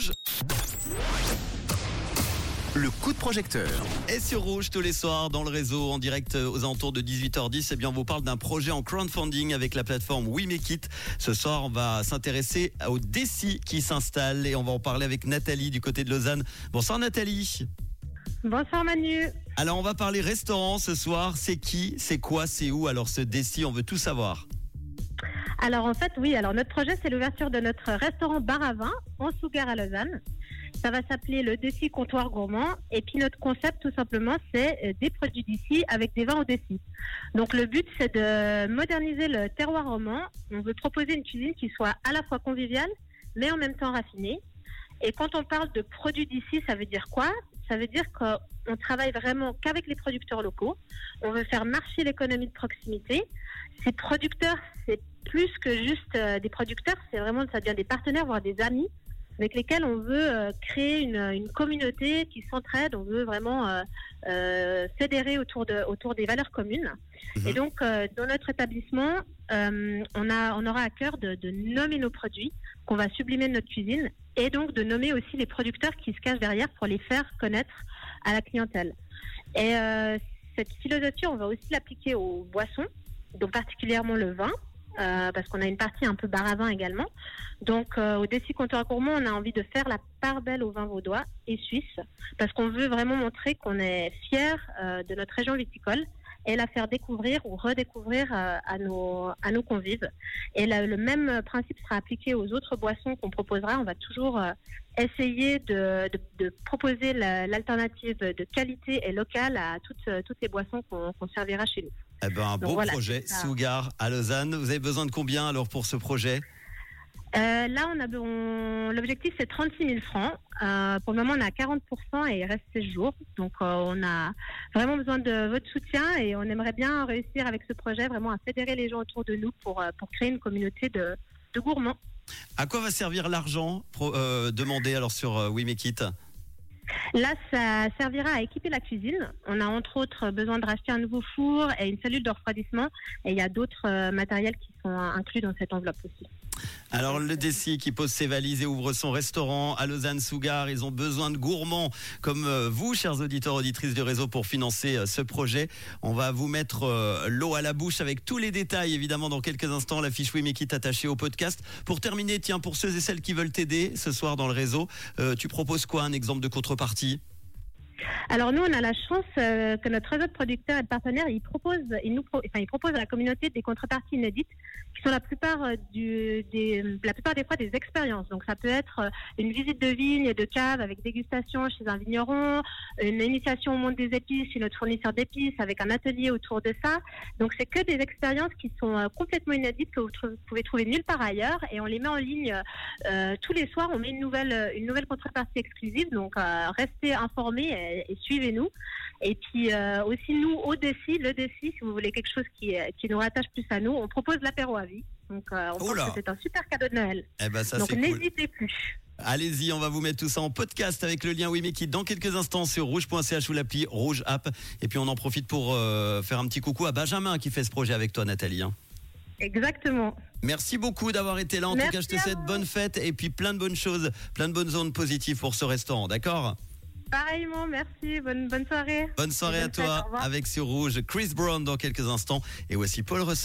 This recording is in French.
Rouge. Le coup de projecteur. Et sur Rouge tous les soirs dans le réseau en direct euh, aux alentours de 18h10, eh bien on vous parle d'un projet en crowdfunding avec la plateforme We Make It. Ce soir, on va s'intéresser au défi qui s'installe et on va en parler avec Nathalie du côté de Lausanne. Bonsoir Nathalie. Bonsoir Manu. Alors on va parler restaurant ce soir. C'est qui, c'est quoi, c'est où? Alors ce défi, on veut tout savoir. Alors en fait, oui, alors notre projet, c'est l'ouverture de notre restaurant bar à vin en Sougar à Lausanne. Ça va s'appeler le défi comptoir gourmand. Et puis notre concept, tout simplement, c'est euh, des produits d'ici avec des vins au défi. Donc le but, c'est de moderniser le terroir roman. On veut proposer une cuisine qui soit à la fois conviviale, mais en même temps raffinée. Et quand on parle de produits d'ici, ça veut dire quoi? Ça veut dire qu'on travaille vraiment qu'avec les producteurs locaux. On veut faire marcher l'économie de proximité. Ces producteurs, c'est plus que juste euh, des producteurs, c'est vraiment, ça devient des partenaires, voire des amis avec lesquels on veut euh, créer une, une communauté qui s'entraide, on veut vraiment euh, euh, fédérer autour, de, autour des valeurs communes. Mhm. Et donc, dans notre établissement, on, a, on aura à cœur de, de nommer nos produits qu'on va sublimer de notre cuisine et donc de nommer aussi les producteurs qui se cachent derrière pour les faire connaître à la clientèle. Et cette philosophie, on va aussi l'appliquer aux boissons, donc particulièrement le vin. Euh, parce qu'on a une partie un peu bar à vin également. Donc, euh, au défi comptoir gourmand, on a envie de faire la part belle au vin vaudois et suisse, parce qu'on veut vraiment montrer qu'on est fier euh, de notre région viticole et la faire découvrir ou redécouvrir euh, à nos à nos convives. Et le même principe sera appliqué aux autres boissons qu'on proposera. On va toujours euh, essayer de, de, de proposer la- l'alternative de qualité et locale à toutes euh, toutes les boissons qu'on qu'on servira chez nous. Eh ben, un Donc beau voilà, projet. Sougar à Lausanne. Vous avez besoin de combien alors pour ce projet? Euh, là, on a on- l'objectif c'est 36 000 francs. Euh, pour le moment, on est à 40 et il reste 16 jours. Donc, euh, on a vraiment besoin de votre soutien et on aimerait bien réussir avec ce projet vraiment à fédérer les gens autour de nous pour, pour créer une communauté de, de gourmands. À quoi va servir l'argent demandé alors sur We Make It Là, ça servira à équiper la cuisine. On a entre autres besoin de racheter un nouveau four et une cellule de refroidissement. Et il y a d'autres matériels qui inclus dans cette enveloppe aussi. Alors le Dessy qui pose ses valises et ouvre son restaurant à Lausanne-Sougar, ils ont besoin de gourmands comme euh, vous, chers auditeurs auditrices du réseau, pour financer euh, ce projet. On va vous mettre euh, l'eau à la bouche avec tous les détails, évidemment, dans quelques instants. La fiche Wimekit attachée au podcast. Pour terminer, tiens, pour ceux et celles qui veulent t'aider ce soir dans le réseau, tu proposes quoi Un exemple de contrepartie? Alors nous, on a la chance euh, que notre réseau de producteurs et de partenaires, ils proposent, nous, pro- à la communauté des contreparties inédites, qui sont la plupart euh, des, fois des expériences. Donc ça peut être euh, une visite de vigne de cave avec dégustation chez un vigneron, une initiation au monde des épices chez notre fournisseur d'épices avec un atelier autour de ça. Donc c'est que des expériences qui sont complètement inédites que vous, pouvez trouver nulle part ailleurs et on les met en ligne tous les soirs. On met une nouvelle, une nouvelle contrepartie exclusive. Donc restez informés et suivez-nous. Et puis euh, aussi nous au défi, le défi, si vous voulez quelque chose qui, euh, qui nous rattache plus à nous, on propose l'apéro à vie. Donc euh, on pense que c'est un super cadeau de Noël. Eh ben ça Donc cool. n'hésitez plus. Allez-y, on va vous mettre tout ça en podcast avec le lien Wimekit dans quelques instants sur rouge.ch ou l'appli Rouge App. Et puis on en profite pour euh, faire un petit coucou à Benjamin qui fait ce projet avec toi, Nathalie. hein. Exactement. Merci beaucoup d'avoir été là. En tout cas, je te souhaite bonne fête et puis plein de bonnes choses, plein de bonnes zones positives pour ce restaurant. D'accord? Pareillement, merci. Bonne, bonne soirée. Bonne soirée Bonne à toi avec sur Rouge Chris Brown dans quelques instants et voici Paul Russell.